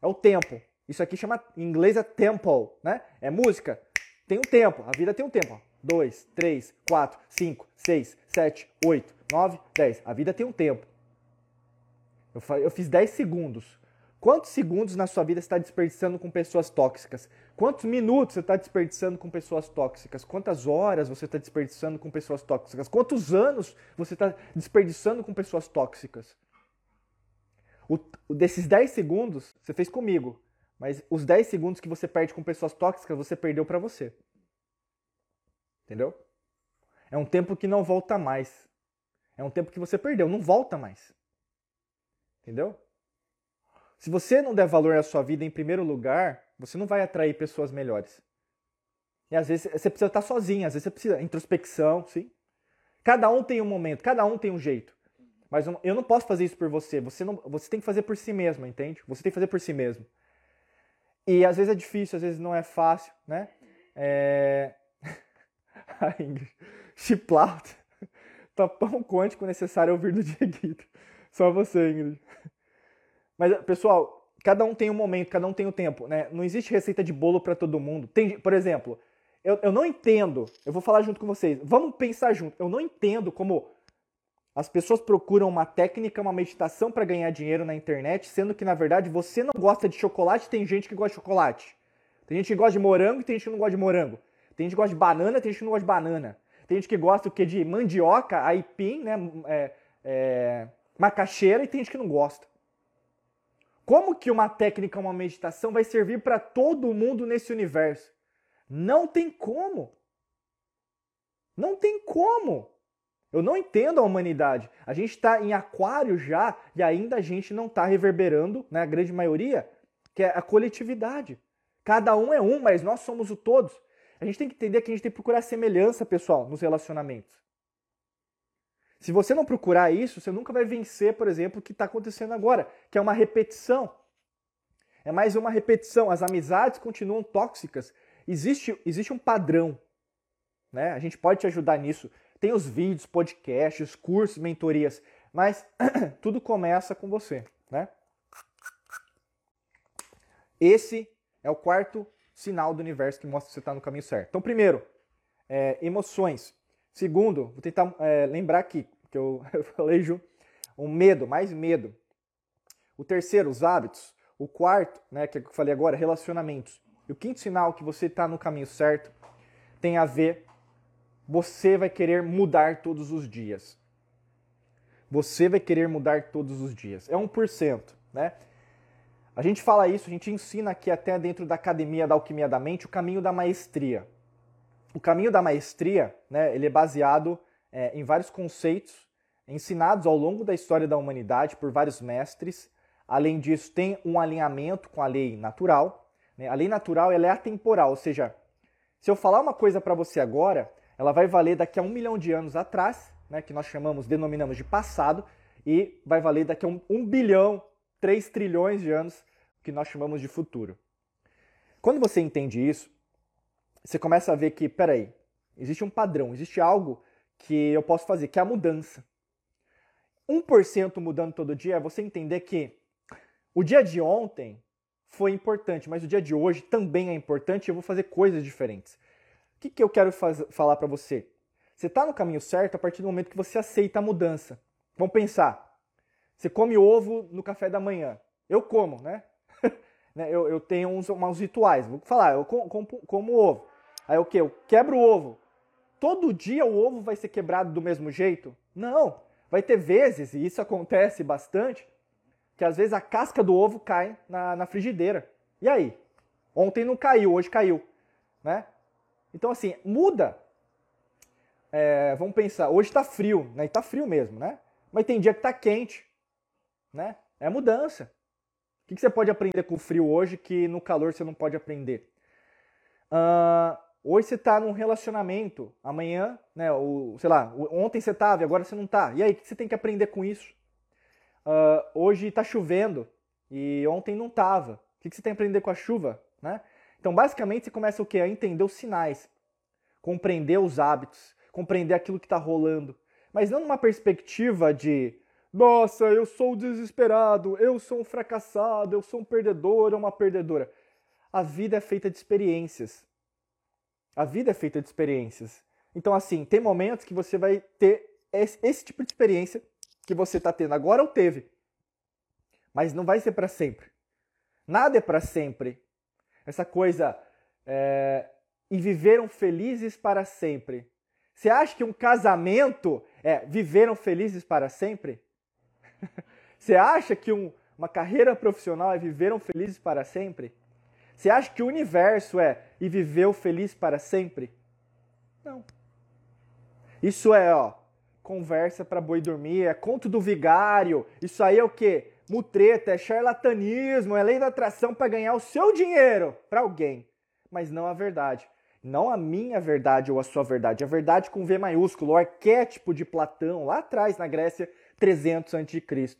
É o tempo. Isso aqui chama, em inglês é tempo, né? É música. Tem um tempo, a vida tem um tempo. 2, 3, 4, 5, 6, 7, 8, 9, 10. A vida tem um tempo. Eu, fiz 10 segundos. Quantos segundos na sua vida está desperdiçando com pessoas tóxicas? Quantos minutos você está desperdiçando com pessoas tóxicas? Quantas horas você está desperdiçando com pessoas tóxicas? Quantos anos você está desperdiçando com pessoas tóxicas? O, desses 10 segundos, você fez comigo, mas os 10 segundos que você perde com pessoas tóxicas, você perdeu para você. Entendeu? É um tempo que não volta mais. É um tempo que você perdeu, não volta mais. Entendeu? Se você não der valor à sua vida em primeiro lugar, você não vai atrair pessoas melhores. E às vezes você precisa estar sozinho, às vezes você precisa introspecção, sim. Cada um tem um momento, cada um tem um jeito. Mas eu não posso fazer isso por você. Você, não, você tem que fazer por si mesmo, entende? Você tem que fazer por si mesmo. E às vezes é difícil, às vezes não é fácil, né? É... A Ingrid. Chiplauta. Tapão quântico necessário ouvir do Dieguito. Só você, Ingrid. Mas, pessoal, cada um tem um momento, cada um tem o um tempo, né? Não existe receita de bolo para todo mundo. Tem, por exemplo, eu, eu não entendo, eu vou falar junto com vocês, vamos pensar junto. Eu não entendo como as pessoas procuram uma técnica, uma meditação para ganhar dinheiro na internet, sendo que na verdade você não gosta de chocolate, tem gente que gosta de chocolate. Tem gente que gosta de morango tem gente que não gosta de morango. Tem gente que gosta de banana, tem gente que não gosta de banana. Tem gente que gosta o que de mandioca, aipim, né, é, é, macaxeira e tem gente que não gosta. Como que uma técnica, uma meditação vai servir para todo mundo nesse universo? Não tem como. Não tem como. Eu não entendo a humanidade. A gente está em aquário já e ainda a gente não está reverberando, na né, grande maioria, que é a coletividade. Cada um é um, mas nós somos o todos. A gente tem que entender que a gente tem que procurar semelhança, pessoal, nos relacionamentos. Se você não procurar isso, você nunca vai vencer, por exemplo, o que está acontecendo agora, que é uma repetição. É mais uma repetição. As amizades continuam tóxicas. Existe, existe um padrão. Né? A gente pode te ajudar nisso. Tem os vídeos, podcasts, cursos, mentorias, mas tudo começa com você, né? Esse é o quarto sinal do universo que mostra que você está no caminho certo. Então, primeiro, é, emoções. Segundo, vou tentar é, lembrar aqui, que eu, eu falei junto, um medo, mais medo. O terceiro, os hábitos. O quarto, né, que eu falei agora, relacionamentos. E o quinto sinal que você está no caminho certo tem a ver você vai querer mudar todos os dias. Você vai querer mudar todos os dias. É 1%, né? A gente fala isso, a gente ensina aqui até dentro da Academia da Alquimia da Mente o caminho da maestria. O caminho da maestria, né, ele é baseado é, em vários conceitos ensinados ao longo da história da humanidade por vários mestres. Além disso, tem um alinhamento com a lei natural. Né? A lei natural ela é atemporal, ou seja, se eu falar uma coisa para você agora, ela vai valer daqui a um milhão de anos atrás, né, que nós chamamos, denominamos de passado, e vai valer daqui a um, um bilhão, três trilhões de anos, que nós chamamos de futuro. Quando você entende isso, você começa a ver que, peraí, existe um padrão, existe algo que eu posso fazer, que é a mudança. 1% mudando todo dia é você entender que o dia de ontem foi importante, mas o dia de hoje também é importante e eu vou fazer coisas diferentes. O que, que eu quero faz, falar para você? Você está no caminho certo a partir do momento que você aceita a mudança. Vamos pensar. Você come ovo no café da manhã. Eu como, né? né? eu, eu tenho uns, uns rituais. Vou falar, eu como, ovo. Aí o que? Eu quebro o ovo. Todo dia o ovo vai ser quebrado do mesmo jeito? Não. Vai ter vezes, e isso acontece bastante, que às vezes a casca do ovo cai na, na frigideira. E aí? Ontem não caiu, hoje caiu. Né? Então, assim, muda. É, vamos pensar, hoje está frio, né? Está frio mesmo, né? Mas tem dia que está quente, né? É mudança. O que, você pode aprender com o frio hoje que no calor você não pode aprender? Uh, hoje você está num relacionamento, amanhã, né? O, sei lá, ontem você estava e agora você não está. E aí, o que você tem que aprender com isso? Uh, hoje está chovendo e ontem não estava. O que você tem que aprender com a chuva, né? Então, basicamente, você começa o quê? A entender os sinais, compreender os hábitos, compreender aquilo que está rolando. Mas não numa perspectiva de, nossa, eu sou desesperado, eu sou um fracassado, eu sou um perdedor uma perdedora. A vida é feita de experiências. A vida é feita de experiências. Então, assim, tem momentos que você vai ter esse, esse tipo de experiência que você está tendo agora ou teve. Mas não vai ser para sempre. Nada é para sempre essa coisa é, e viveram felizes para sempre. Você acha que um casamento é viveram felizes para sempre? Você acha que um, uma carreira profissional é viveram felizes para sempre? Você acha que o universo é e viveu feliz para sempre? Não. Isso é, ó, conversa para boi dormir, é conto do vigário. Isso aí é o quê? Mutreta, é charlatanismo, é lei da atração para ganhar o seu dinheiro para alguém, mas não a verdade. Não a minha verdade ou a sua verdade, a verdade com V maiúsculo, o arquétipo de Platão, lá atrás na Grécia, 300 a.C.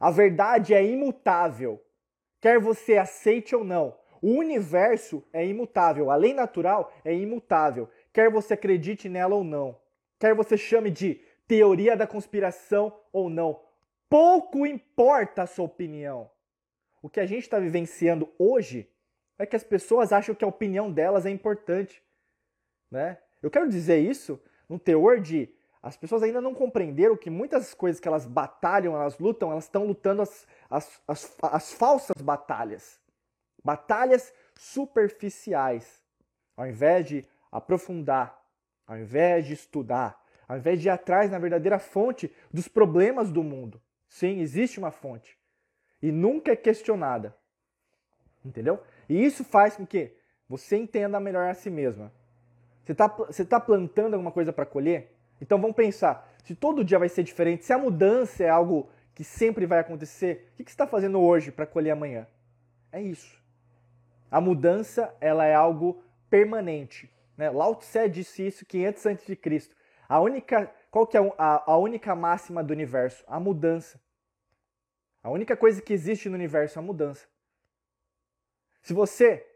A verdade é imutável, quer você aceite ou não. O universo é imutável, a lei natural é imutável, quer você acredite nela ou não. Quer você chame de teoria da conspiração ou não. Pouco importa a sua opinião. O que a gente está vivenciando hoje é que as pessoas acham que a opinião delas é importante. Né? Eu quero dizer isso no teor de as pessoas ainda não compreenderam que muitas coisas que elas batalham, elas lutam, elas estão lutando as, as, as, as falsas batalhas. Batalhas superficiais. Ao invés de aprofundar, ao invés de estudar, ao invés de ir atrás na verdadeira fonte dos problemas do mundo. Sim, existe uma fonte. E nunca é questionada. Entendeu? E isso faz com que você entenda melhor a si mesma. Você está você tá plantando alguma coisa para colher? Então vamos pensar, se todo dia vai ser diferente, se a mudança é algo que sempre vai acontecer, o que, você está fazendo hoje para colher amanhã? É isso. A mudança ela é algo permanente. Né? Lao Tse disse isso 500 a.C. A única, qual que é a, a única máxima do universo? A mudança. A única coisa que existe no universo é a mudança. Se você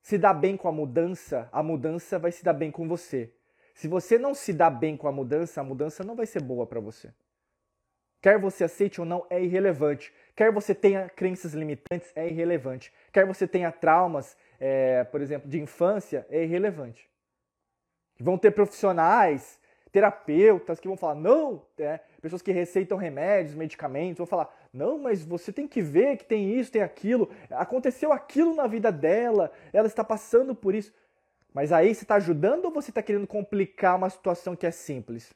se dá bem com a mudança, a mudança vai se dar bem com você. Se você não se dá bem com a mudança, a mudança não vai ser boa para você. Quer você aceite ou não, é irrelevante. Quer você tenha crenças limitantes, é irrelevante. Quer você tenha traumas, é, por exemplo, de infância, é irrelevante. Vão ter profissionais, terapeutas que vão falar, não, é, pessoas que receitam remédios, medicamentos, vão falar, não, mas você tem que ver que tem isso, tem aquilo, aconteceu aquilo na vida dela, ela está passando por isso. Mas aí você está ajudando ou você está querendo complicar uma situação que é simples?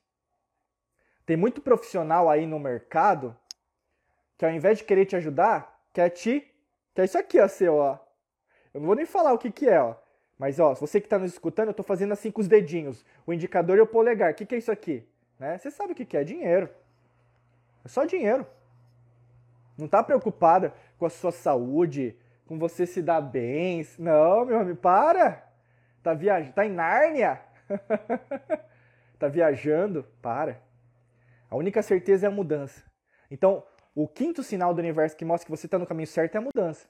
Tem muito profissional aí no mercado que ao invés de querer te ajudar, quer te. Quer isso aqui, ó, seu, ó. Eu não vou nem falar o que, que é, ó. Mas, ó, você que está nos escutando, eu estou fazendo assim com os dedinhos. O indicador e o polegar. O que, que é isso aqui? Né? Você sabe o que, que é? Dinheiro. É só dinheiro. Não está preocupada com a sua saúde, com você se dar bem. Não, meu amigo, para! Tá viajando, tá em Nárnia? tá viajando? Para. A única certeza é a mudança. Então, o quinto sinal do universo que mostra que você está no caminho certo é a mudança.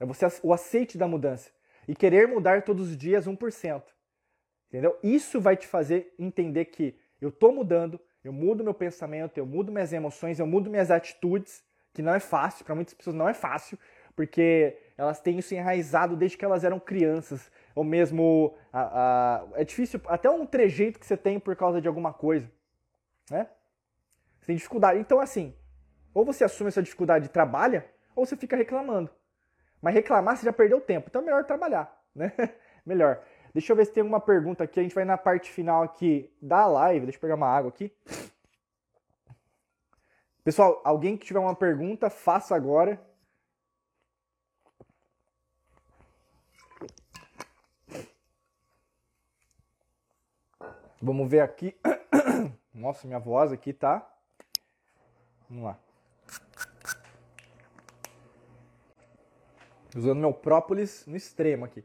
É você o aceite da mudança e querer mudar todos os dias 1%. Entendeu? Isso vai te fazer entender que eu estou mudando, eu mudo meu pensamento, eu mudo minhas emoções, eu mudo minhas atitudes, que não é fácil, para muitas pessoas não é fácil, porque elas têm isso enraizado desde que elas eram crianças, ou mesmo a, a, é difícil, até um trejeito que você tem por causa de alguma coisa, né? Você tem dificuldade. Então, assim, ou você assume essa dificuldade e trabalha, ou você fica reclamando. Mas reclamar você já perdeu tempo, então é melhor trabalhar, né? melhor. Deixa eu ver se tem alguma pergunta aqui. A gente vai na parte final aqui da live. Deixa eu pegar uma água aqui. Pessoal, alguém que tiver uma pergunta, faça agora. Vamos ver aqui. Nossa, minha voz aqui tá. Vamos lá. Usando meu própolis no extremo aqui.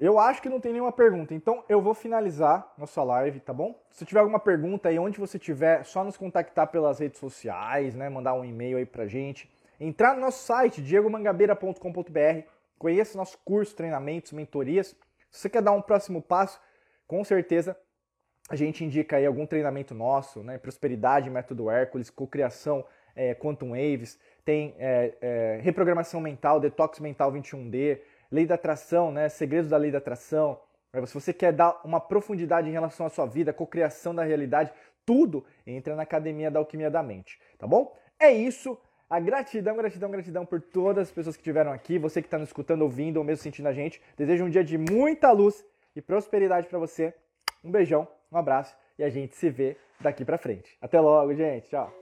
Eu acho que não tem nenhuma pergunta, então eu vou finalizar nossa live, tá bom? Se tiver alguma pergunta aí, onde você tiver, só nos contactar pelas redes sociais, né? Mandar um e-mail aí pra gente. Entrar no nosso site, diegomangabeira.com.br, conheça nosso curso, treinamentos, mentorias. Se você quer dar um próximo passo, com certeza a gente indica aí algum treinamento nosso, né? Prosperidade, Método Hércules, cocriação, é, Quantum Waves, tem é, é, reprogramação mental, detox mental 21D, lei da atração, né? Segredos da lei da atração. Se você quer dar uma profundidade em relação à sua vida, cocriação da realidade, tudo entra na Academia da Alquimia da Mente, tá bom? É isso. a gratidão, gratidão, gratidão por todas as pessoas que estiveram aqui, você que está nos escutando, ouvindo ou mesmo sentindo a gente. Desejo um dia de muita luz e prosperidade para você. Um beijão, um abraço e a gente se vê daqui para frente. Até logo, gente. Tchau.